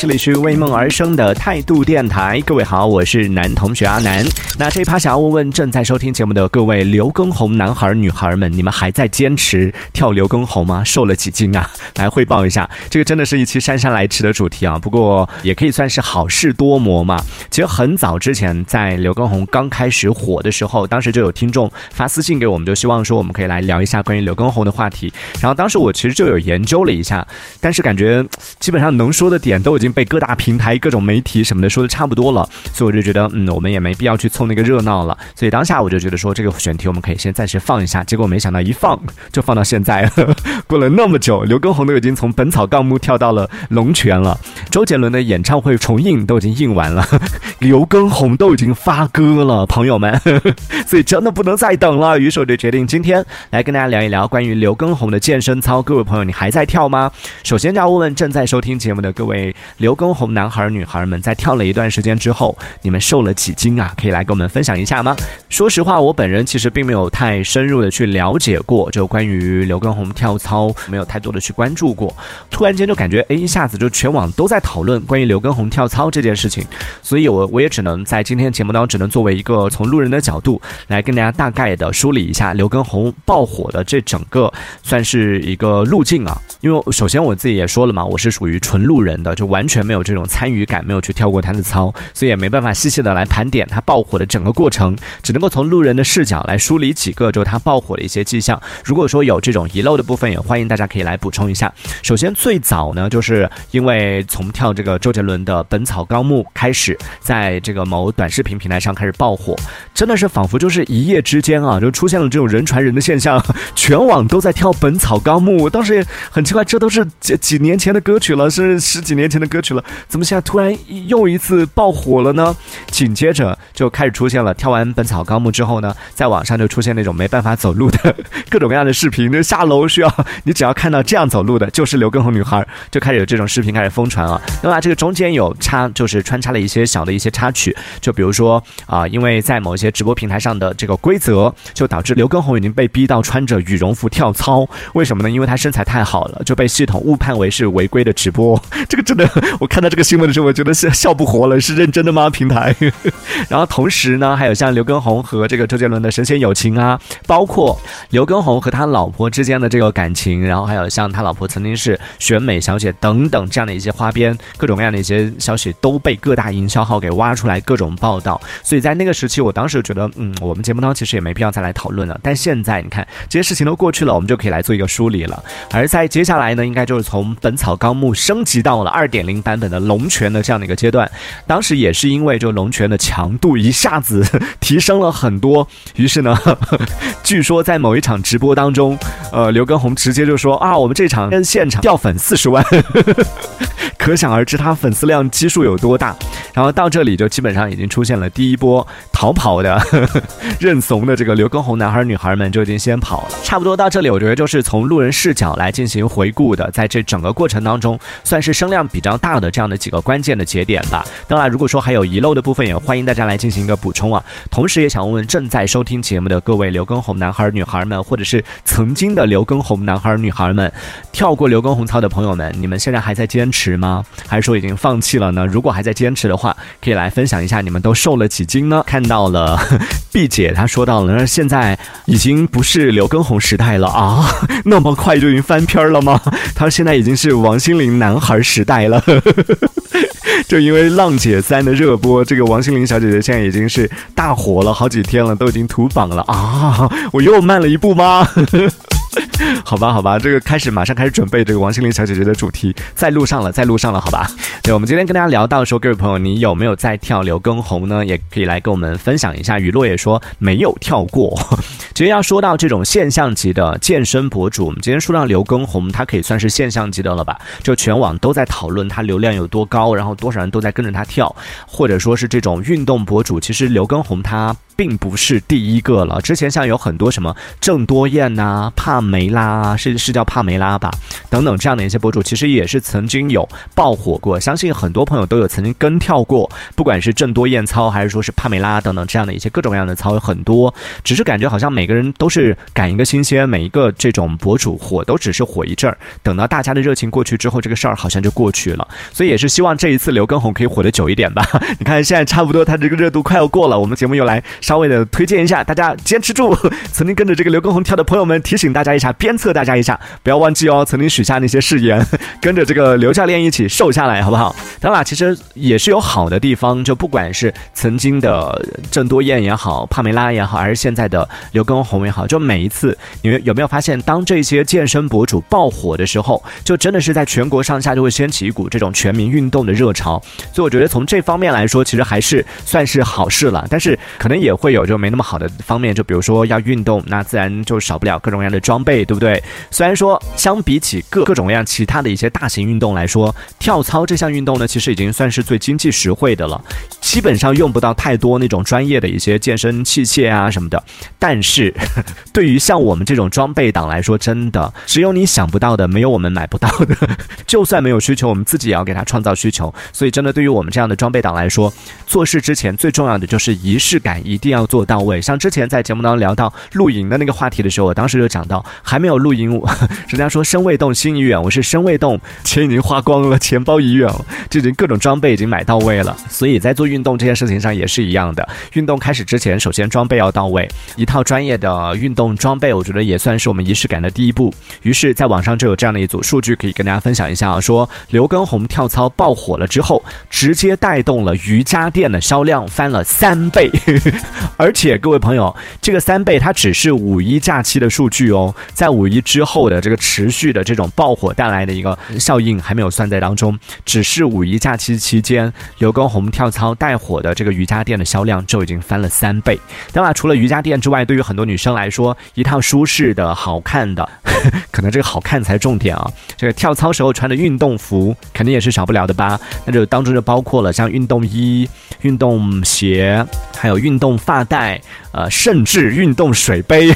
这里是为梦而生的态度电台，各位好，我是男同学阿南。那这一趴想要问问正在收听节目的各位刘畊宏男孩女孩们，你们还在坚持跳刘畊宏吗？瘦了几斤啊？来汇报一下，这个真的是一期姗姗来迟的主题啊。不过也可以算是好事多磨嘛。其实很早之前，在刘畊宏刚开始火的时候，当时就有听众发私信给我们，就希望说我们可以来聊一下关于刘畊宏的话题。然后当时我其实就有研究了一下，但是感觉 基本上能说的点都已经 被各大平台、各种媒体什么的说的差不多了，所以我就觉得，嗯，我们也没必要去凑那个热闹了。所以当下我就觉得说，这个选题我们可以先暂时放一下。结果没想到一放就放到现在，过了那么久，刘畊宏都已经从《本草纲目》跳到了《龙泉》了，周杰伦的演唱会重映都已经映完了，刘畊宏都已经发歌了，朋友们，所以真的不能再等了。于是我就决定今天来跟大家聊一聊关于刘畊宏的健身操。各位朋友，你还在跳吗？首先就要问问正在收听节目的各位刘畊宏男孩女孩们，在跳了一段时间之后，你们瘦了几斤啊？可以来跟我们分享一下吗？说实话，我本人其实并没有太深入的去了解过，就关于刘畊宏跳操，没有太多的去关注过。突然间就感觉，哎，一下子就全网都在讨论关于刘畊宏跳操这件事情，所以我我也只能在今天节目当中，只能作为一个从路人的角度来跟大家大概的梳理一下刘畊宏爆火的这整个算是一个路径啊。因为首先我自己也说了嘛，我是属于纯路人的，就完全没有这种参与感，没有去跳过他的操，所以也没办法细细的来盘点他爆火的整个过程，只能够从路人的视角来梳理几个就他爆火的一些迹象。如果说有这种遗漏的部分，也欢迎大家可以来补充一下。首先最早呢，就是因为从跳这个周杰伦的《本草纲目》开始，在这个某短视频平台上开始爆火，真的是仿佛就是一夜之间啊，就出现了这种人传人的现象，全网都在跳《本草纲目》，当时也很。奇怪，这都是几几年前的歌曲了，是十几年前的歌歌曲了，怎么现在突然又一次爆火了呢？紧接着就开始出现了，跳完《本草纲目》之后呢，在网上就出现那种没办法走路的 各种各样的视频，就下楼需要你只要看到这样走路的，就是刘畊宏女孩，就开始有这种视频开始疯传啊。那么这个中间有插，就是穿插了一些小的一些插曲，就比如说啊，因为在某些直播平台上的这个规则，就导致刘畊宏已经被逼到穿着羽绒服跳操，为什么呢？因为他身材太好了。就被系统误判为是违规的直播，这个真的，我看到这个新闻的时候，我觉得是笑不活了，是认真的吗？平台。然后同时呢，还有像刘畊宏和这个周杰伦的神仙友情啊，包括刘畊宏和他老婆之间的这个感情，然后还有像他老婆曾经是选美小姐等等这样的一些花边，各种各样的一些消息都被各大营销号给挖出来，各种报道。所以在那个时期，我当时觉得，嗯，我们节目当中其实也没必要再来讨论了。但现在你看，这些事情都过去了，我们就可以来做一个梳理了。而在接下来呢，应该就是从《本草纲目》升级到了二点零版本的《龙泉》的这样的一个阶段。当时也是因为就《龙泉》的强度一下子 提升了很多，于是呢，据说在某一场直播当中，呃，刘畊宏直接就说啊，我们这场跟现场掉粉四十万，可想而知他粉丝量基数有多大。然后到这里就基本上已经出现了第一波逃跑的、认怂的这个刘畊宏男孩女孩们就已经先跑了。差不多到这里，我觉得就是从路人视角来。进行回顾的，在这整个过程当中，算是声量比较大的这样的几个关键的节点吧。当然，如果说还有遗漏的部分，也欢迎大家来进行一个补充啊。同时，也想问问正在收听节目的各位刘畊宏男孩女孩们，或者是曾经的刘畊宏男孩女孩们，跳过刘畊宏操的朋友们，你们现在还在坚持吗？还是说已经放弃了呢？如果还在坚持的话，可以来分享一下你们都瘦了几斤呢？看到了 毕姐她说到了，那现在已经不是刘畊宏时代了啊，那么快就已经翻。篇了吗？他现在已经是王心凌男孩时代了，就因为《浪姐三》的热播，这个王心凌小姐姐现在已经是大火了好几天了，都已经屠榜了啊！我又慢了一步吗？好吧，好吧，这个开始马上开始准备这个王心凌小姐姐的主题，在路上了，在路上了，好吧。对，我们今天跟大家聊到说，各位朋友，你有没有在跳刘畊宏呢？也可以来跟我们分享一下。雨落也说没有跳过。其实要说到这种现象级的健身博主，我们今天说到刘畊宏，他可以算是现象级的了吧？就全网都在讨论他流量有多高，然后多少人都在跟着他跳，或者说是这种运动博主，其实刘畊宏他并不是第一个了。之前像有很多什么郑多燕呐、帕梅。拉啊，是是叫帕梅拉吧，等等这样的一些博主，其实也是曾经有爆火过。相信很多朋友都有曾经跟跳过，不管是郑多燕操，还是说是帕梅拉等等这样的一些各种各样的操，有很多。只是感觉好像每个人都是赶一个新鲜，每一个这种博主火都只是火一阵儿，等到大家的热情过去之后，这个事儿好像就过去了。所以也是希望这一次刘畊宏可以火得久一点吧。你看现在差不多，他这个热度快要过了，我们节目又来稍微的推荐一下，大家坚持住。曾经跟着这个刘畊宏跳的朋友们，提醒大家一下，鞭策大家一下，不要忘记哦，曾经许下那些誓言，跟着这个刘教练一起瘦下来，好不好？当然，其实也是有好的地方，就不管是曾经的郑多燕也好，帕梅拉也好，还是现在的刘畊宏也好，就每一次，你们有没有发现，当这些健身博主爆火的时候，就真的是在全国上下就会掀起一股这种全民运动的热潮。所以我觉得从这方面来说，其实还是算是好事了。但是可能也会有就没那么好的方面，就比如说要运动，那自然就少不了各种各样的装备，对不对？虽然说相比起各各种各样其他的一些大型运动来说，跳操这项运动呢，其实已经算是最经济实惠的了，基本上用不到太多那种专业的一些健身器械啊什么的。但是 对于像我们这种装备党来说，真的只有你想不到的，没有我们买不到的。就算没有需求，我们自己也要给他创造需求。所以真的对于我们这样的装备党来说，做事之前最重要的就是仪式感一定要做到位。像之前在节目当中聊到露营的那个话题的时候，我当时就讲到，还没有露营，人家说身未动心已远，我是身未动，钱已经花光了，钱包已远了，这已经各种装备已经买到位了。所以在做运动这件事情上也是一样的，运动开始之前，首先装备要到位，一套专业的运动装备，我觉得也算是我们仪式感的第一步。于是，在网上就有这样的一组数据可以跟大家分享一下啊，说刘畊宏跳操爆火了之后，直接带动了瑜伽垫的销量翻了三倍，而且各位朋友，这个三倍它只是五一假期的数据哦，在五一之后的这个持续的这种爆火带来的一个效应还没有算在当中，只是五一假期期间刘畊宏跳操带火的这个瑜伽垫的销量就已经翻了三倍。当然，除了瑜伽垫之外，对于很多女生来说，一套舒适的好看的，可能这个好看才重点啊，这个跳操时候穿的运动服肯定也是少不了的吧？那就当中就包括了像运动衣、运动鞋，还有运动发带，呃，甚至运动水杯。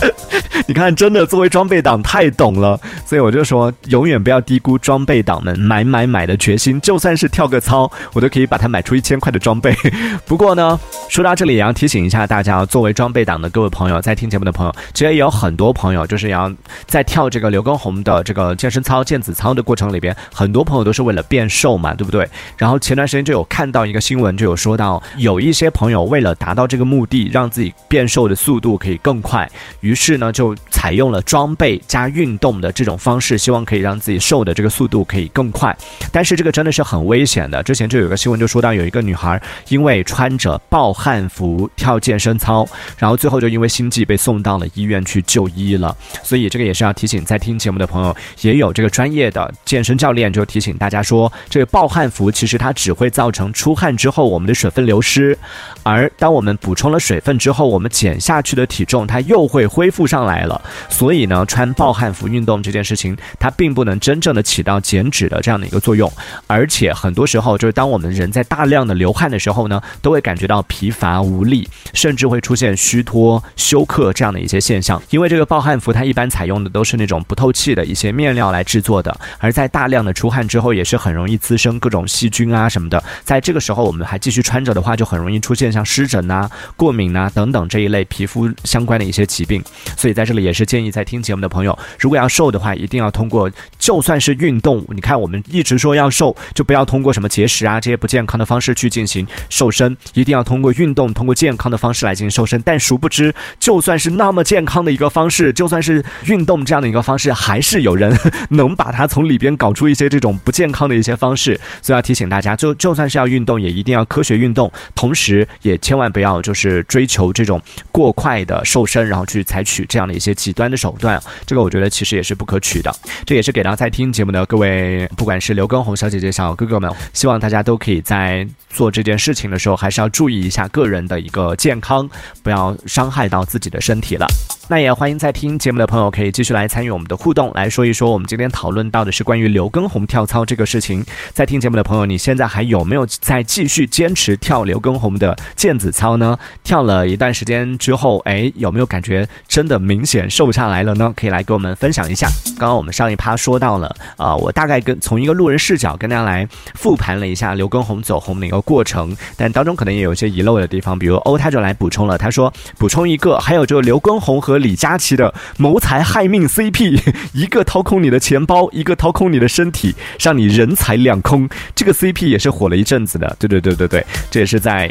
你看，真的作为装备党太懂了，所以我就说，永远不要低估装备党们买买买的决心。就算是跳个操，我都可以把它买出一千块的装备。不过呢，说到这里也要提醒一下大家，作为装备党的各位朋友，在听节目的朋友，其实也有很多朋友就是要在跳这个刘畊宏的这个健身操、健子操的过程里边，很多朋友都是为了变瘦嘛，对不对？然后前段时间就有看到一个新闻，就有说到有一些朋友为了达到这个目的，让自己变瘦的速度可以更快，于是呢就。采用了装备加运动的这种方式，希望可以让自己瘦的这个速度可以更快。但是这个真的是很危险的。之前就有个新闻就说到，有一个女孩因为穿着暴汗服跳健身操，然后最后就因为心悸被送到了医院去就医了。所以这个也是要提醒在听节目的朋友，也有这个专业的健身教练就提醒大家说，这个暴汗服其实它只会造成出汗之后我们的水分流失，而当我们补充了水分之后，我们减下去的体重它又会恢复上来了。所以呢，穿暴汗服运动这件事情，它并不能真正的起到减脂的这样的一个作用，而且很多时候就是当我们人在大量的流汗的时候呢，都会感觉到疲乏无力，甚至会出现虚脱、休克这样的一些现象。因为这个暴汗服它一般采用的都是那种不透气的一些面料来制作的，而在大量的出汗之后，也是很容易滋生各种细菌啊什么的。在这个时候，我们还继续穿着的话，就很容易出现像湿疹啊、过敏啊等等这一类皮肤相关的一些疾病。所以在这里也。是建议在听节目的朋友，如果要瘦的话，一定要通过就算是运动。你看，我们一直说要瘦，就不要通过什么节食啊这些不健康的方式去进行瘦身，一定要通过运动，通过健康的方式来进行瘦身。但殊不知，就算是那么健康的一个方式，就算是运动这样的一个方式，还是有人能把它从里边搞出一些这种不健康的一些方式。所以要提醒大家，就就算是要运动，也一定要科学运动，同时也千万不要就是追求这种过快的瘦身，然后去采取这样的一些。极端的手段，这个我觉得其实也是不可取的。这也是给到在听节目的各位，不管是刘畊宏小姐姐、小哥哥们，希望大家都可以在做这件事情的时候，还是要注意一下个人的一个健康，不要伤害到自己的身体了。那也欢迎在听节目的朋友可以继续来参与我们的互动，来说一说我们今天讨论到的是关于刘畊宏跳操这个事情。在听节目的朋友，你现在还有没有在继续坚持跳刘畊宏的毽子操呢？跳了一段时间之后，哎，有没有感觉真的明显瘦下来了呢？可以来给我们分享一下。刚刚我们上一趴说到了，啊，我大概跟从一个路人视角跟大家来复盘了一下刘畊宏走红的一个过程，但当中可能也有一些遗漏的地方，比如欧他就来补充了，他说补充一个，还有就是刘畊宏和李佳琦的谋财害命 CP，一个掏空你的钱包，一个掏空你的身体，让你人财两空，这个 CP 也是火了一阵子的，对对对对对，这也是在。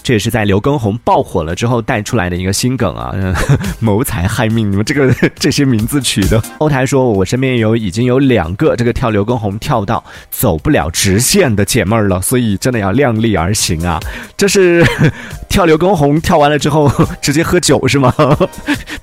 这也是在刘畊宏爆火了之后带出来的一个新梗啊！谋财害命，你们这个 这些名字取的。后台说，我身边有已经有两个这个跳刘畊宏跳到走不了直线的姐妹儿了，所以真的要量力而行啊！这是跳刘畊宏跳完了之后直接喝酒是吗？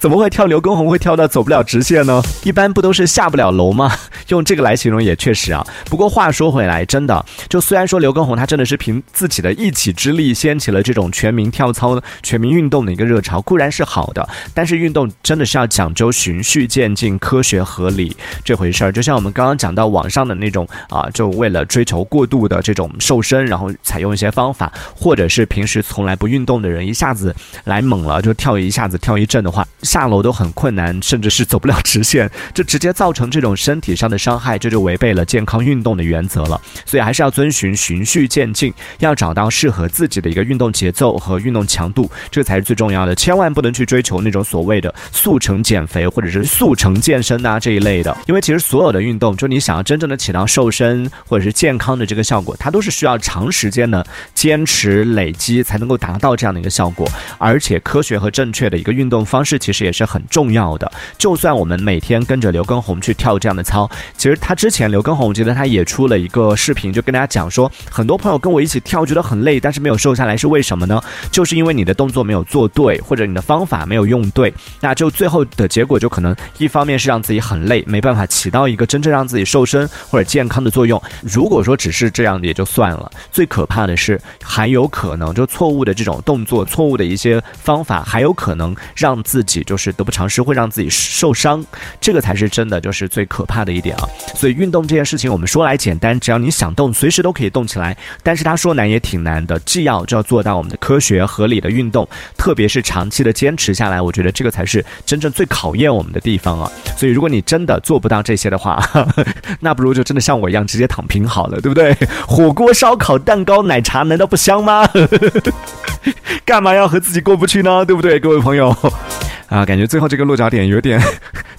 怎么会跳刘畊宏会跳到走不了直线呢？一般不都是下不了楼吗？用这个来形容也确实啊。不过话说回来，真的就虽然说刘畊宏他真的是凭自己的一己之力掀起了这。种全民跳操、全民运动的一个热潮固然是好的，但是运动真的是要讲究循序渐进、科学合理这回事儿。就像我们刚刚讲到网上的那种啊，就为了追求过度的这种瘦身，然后采用一些方法，或者是平时从来不运动的人一下子来猛了就跳一下子跳一阵的话，下楼都很困难，甚至是走不了直线，就直接造成这种身体上的伤害，这就违背了健康运动的原则了。所以还是要遵循循序渐进，要找到适合自己的一个运动节。奏和运动强度，这才是最重要的。千万不能去追求那种所谓的速成减肥或者是速成健身啊这一类的，因为其实所有的运动，就你想要真正的起到瘦身或者是健康的这个效果，它都是需要长时间的坚持累积才能够达到这样的一个效果。而且科学和正确的一个运动方式其实也是很重要的。就算我们每天跟着刘畊宏去跳这样的操，其实他之前刘畊宏，我记得他也出了一个视频，就跟大家讲说，很多朋友跟我一起跳，觉得很累，但是没有瘦下来，是为？什么呢？就是因为你的动作没有做对，或者你的方法没有用对，那就最后的结果就可能一方面是让自己很累，没办法起到一个真正让自己瘦身或者健康的作用。如果说只是这样也就算了，最可怕的是还有可能就错误的这种动作、错误的一些方法，还有可能让自己就是得不偿失，会让自己受伤。这个才是真的就是最可怕的一点啊！所以运动这件事情，我们说来简单，只要你想动，随时都可以动起来。但是他说难也挺难的，既要就要做到。我们的科学合理的运动，特别是长期的坚持下来，我觉得这个才是真正最考验我们的地方啊！所以，如果你真的做不到这些的话，那不如就真的像我一样直接躺平好了，对不对？火锅、烧烤、蛋糕、奶茶，难道不香吗？干嘛要和自己过不去呢？对不对，各位朋友？啊，感觉最后这个落脚点有点。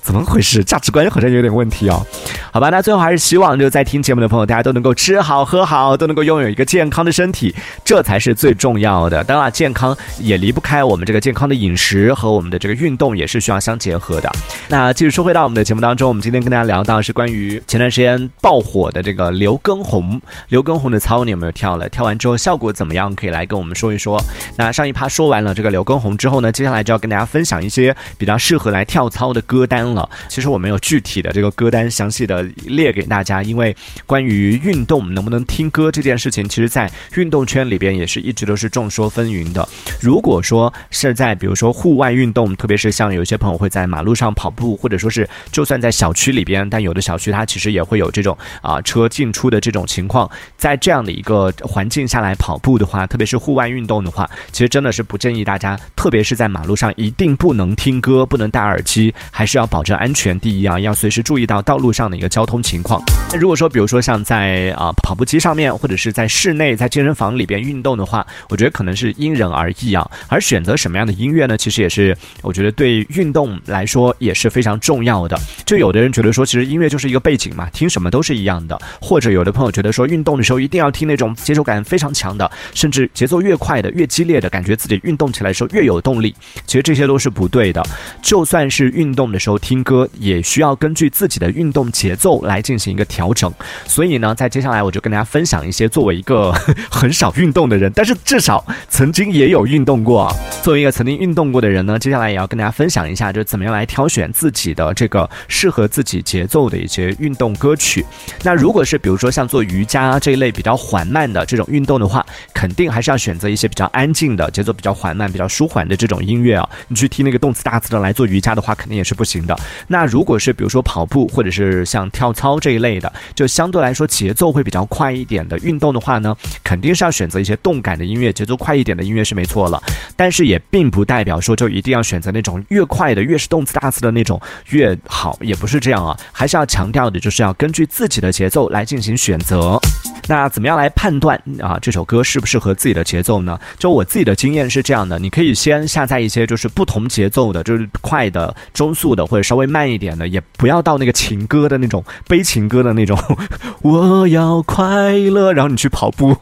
怎么回事？价值观好像有点问题哦。好吧，那最后还是希望就在听节目的朋友，大家都能够吃好喝好，都能够拥有一个健康的身体，这才是最重要的。当然，健康也离不开我们这个健康的饮食和我们的这个运动，也是需要相结合的。那继续说回到我们的节目当中，我们今天跟大家聊到是关于前段时间爆火的这个刘畊宏。刘畊宏的操你有没有跳了？跳完之后效果怎么样？可以来跟我们说一说。那上一趴说完了这个刘畊宏之后呢，接下来就要跟大家分享一些比较适合来跳操的歌单了。其实我没有具体的这个歌单详细的列给大家，因为关于运动能不能听歌这件事情，其实在运动圈里边也是一直都是众说纷纭的。如果说是在比如说户外运动，特别是像有些朋友会在马路上跑步，或者说是就算在小区里边，但有的小区它其实也会有这种啊车进出的这种情况，在这样的一个环境下来跑步的话，特别是户外运动的话，其实真的是不建议大家，特别是在马路上一定不能能听歌，不能戴耳机，还是要保。证安全第一啊，要随时注意到道路上的一个交通情况。那如果说，比如说像在啊跑步机上面，或者是在室内在健身房里边运动的话，我觉得可能是因人而异啊。而选择什么样的音乐呢？其实也是我觉得对运动来说也是非常重要的。就有的人觉得说，其实音乐就是一个背景嘛，听什么都是一样的。或者有的朋友觉得说，运动的时候一定要听那种节奏感非常强的，甚至节奏越快的越激烈的感觉，自己运动起来的时候越有动力。其实这些都是不对对的。就算是运动的时候听。歌也需要根据自己的运动节奏来进行一个调整，所以呢，在接下来我就跟大家分享一些作为一个 很少运动的人，但是至少曾经也有运动过。作为一个曾经运动过的人呢，接下来也要跟大家分享一下，就怎么样来挑选自己的这个适合自己节奏的一些运动歌曲。那如果是比如说像做瑜伽这一类比较缓慢的这种运动的话，肯定还是要选择一些比较安静的、节奏比较缓慢、比较舒缓的这种音乐啊。你去听那个动次大次的来做瑜伽的话，肯定也是不行的。那如果是比如说跑步或者是像跳操这一类的，就相对来说节奏会比较快一点的运动的话呢，肯定是要选择一些动感的音乐，节奏快一点的音乐是没错了。但是也并不代表说就一定要选择那种越快的、越是动次大次的那种越好，也不是这样啊。还是要强调的就是要根据自己的节奏来进行选择。那怎么样来判断啊这首歌适不适合自己的节奏呢？就我自己的经验是这样的，你可以先下载一些就是不同节奏的，就是快的、中速的或者稍微慢一点的，也不要到那个情歌的那种悲情歌的那种。我要快乐，然后你去跑步，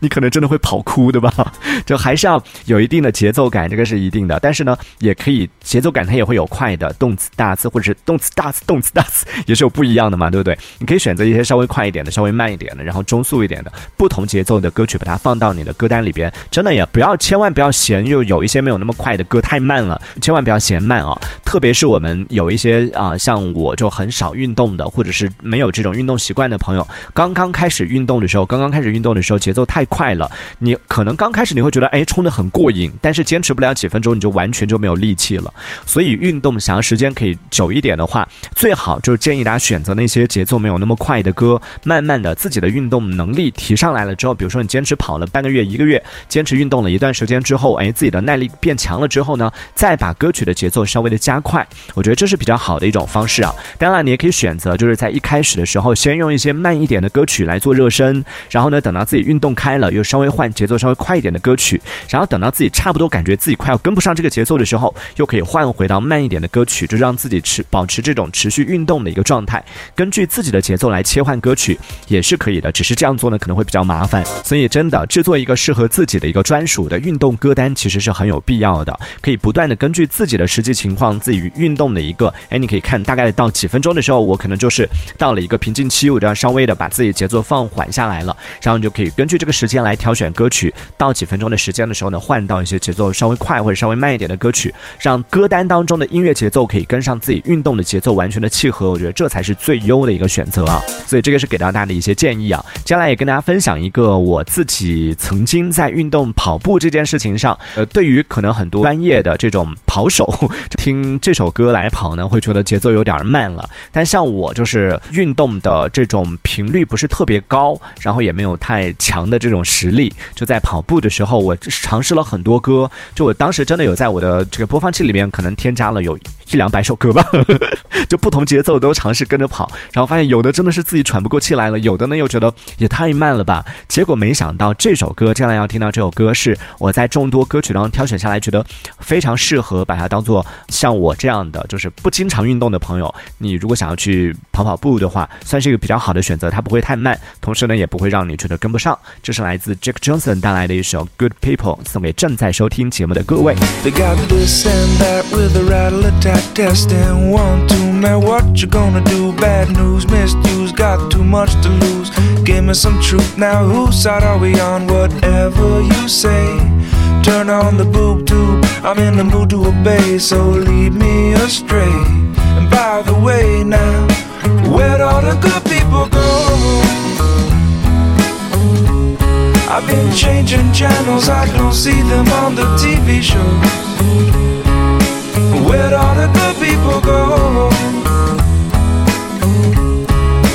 你可能真的会跑哭，对吧？就还是要有一定的节奏感，这个是一定的。但是呢，也可以节奏感它也会有快的动词大词，或者是动词大词、动词大词也是有不一样的嘛，对不对？你可以选择一些稍微快一点的、稍微慢一点的，然后中。速一点的不同节奏的歌曲，把它放到你的歌单里边，真的也不要，千万不要嫌又有一些没有那么快的歌太慢了，千万不要嫌慢啊！特别是我们有一些啊，像我就很少运动的，或者是没有这种运动习惯的朋友，刚刚开始运动的时候，刚刚开始运动的时候，节奏太快了，你可能刚开始你会觉得哎冲得很过瘾，但是坚持不了几分钟，你就完全就没有力气了。所以运动想要时间可以久一点的话，最好就建议大家选择那些节奏没有那么快的歌，慢慢的自己的运动。能力提上来了之后，比如说你坚持跑了半个月、一个月，坚持运动了一段时间之后，哎，自己的耐力变强了之后呢，再把歌曲的节奏稍微的加快，我觉得这是比较好的一种方式啊。当然，你也可以选择就是在一开始的时候，先用一些慢一点的歌曲来做热身，然后呢，等到自己运动开了，又稍微换节奏稍微快一点的歌曲，然后等到自己差不多感觉自己快要跟不上这个节奏的时候，又可以换回到慢一点的歌曲，就让自己持保持这种持续运动的一个状态，根据自己的节奏来切换歌曲也是可以的，只是。这样做呢可能会比较麻烦，所以真的制作一个适合自己的一个专属的运动歌单，其实是很有必要的。可以不断的根据自己的实际情况，自己运动的一个，哎，你可以看大概到几分钟的时候，我可能就是到了一个瓶颈期，我就要稍微的把自己节奏放缓下来了，然后你就可以根据这个时间来挑选歌曲。到几分钟的时间的时候呢，换到一些节奏稍微快或者稍微慢一点的歌曲，让歌单当中的音乐节奏可以跟上自己运动的节奏，完全的契合。我觉得这才是最优的一个选择啊！所以这个是给到大家的一些建议啊。接下来也跟大家分享一个我自己曾经在运动跑步这件事情上，呃，对于可能很多专业的这种跑手 听这首歌来跑呢，会觉得节奏有点慢了。但像我就是运动的这种频率不是特别高，然后也没有太强的这种实力，就在跑步的时候，我尝试了很多歌，就我当时真的有在我的这个播放器里面可能添加了有一两百首歌吧，就不同节奏都尝试跟着跑，然后发现有的真的是自己喘不过气来了，有的呢又觉得也太。慢了吧？结果没想到这首歌，将来要听到这首歌，是我在众多歌曲当中挑选下来，觉得非常适合把它当做像我这样的，就是不经常运动的朋友，你如果想要去跑跑步的话，算是一个比较好的选择。它不会太慢，同时呢，也不会让你觉得跟不上。这是来自 Jack Johnson 带来的一首《Good People》，送给正在收听节目的各位。Truth. Now, whose side are we on? Whatever you say. Turn on the boob tube. I'm in the mood to obey, so lead me astray. And by the way, now, where'd all the good people go? I've been changing channels, I don't see them on the TV shows. Where'd all the good people go?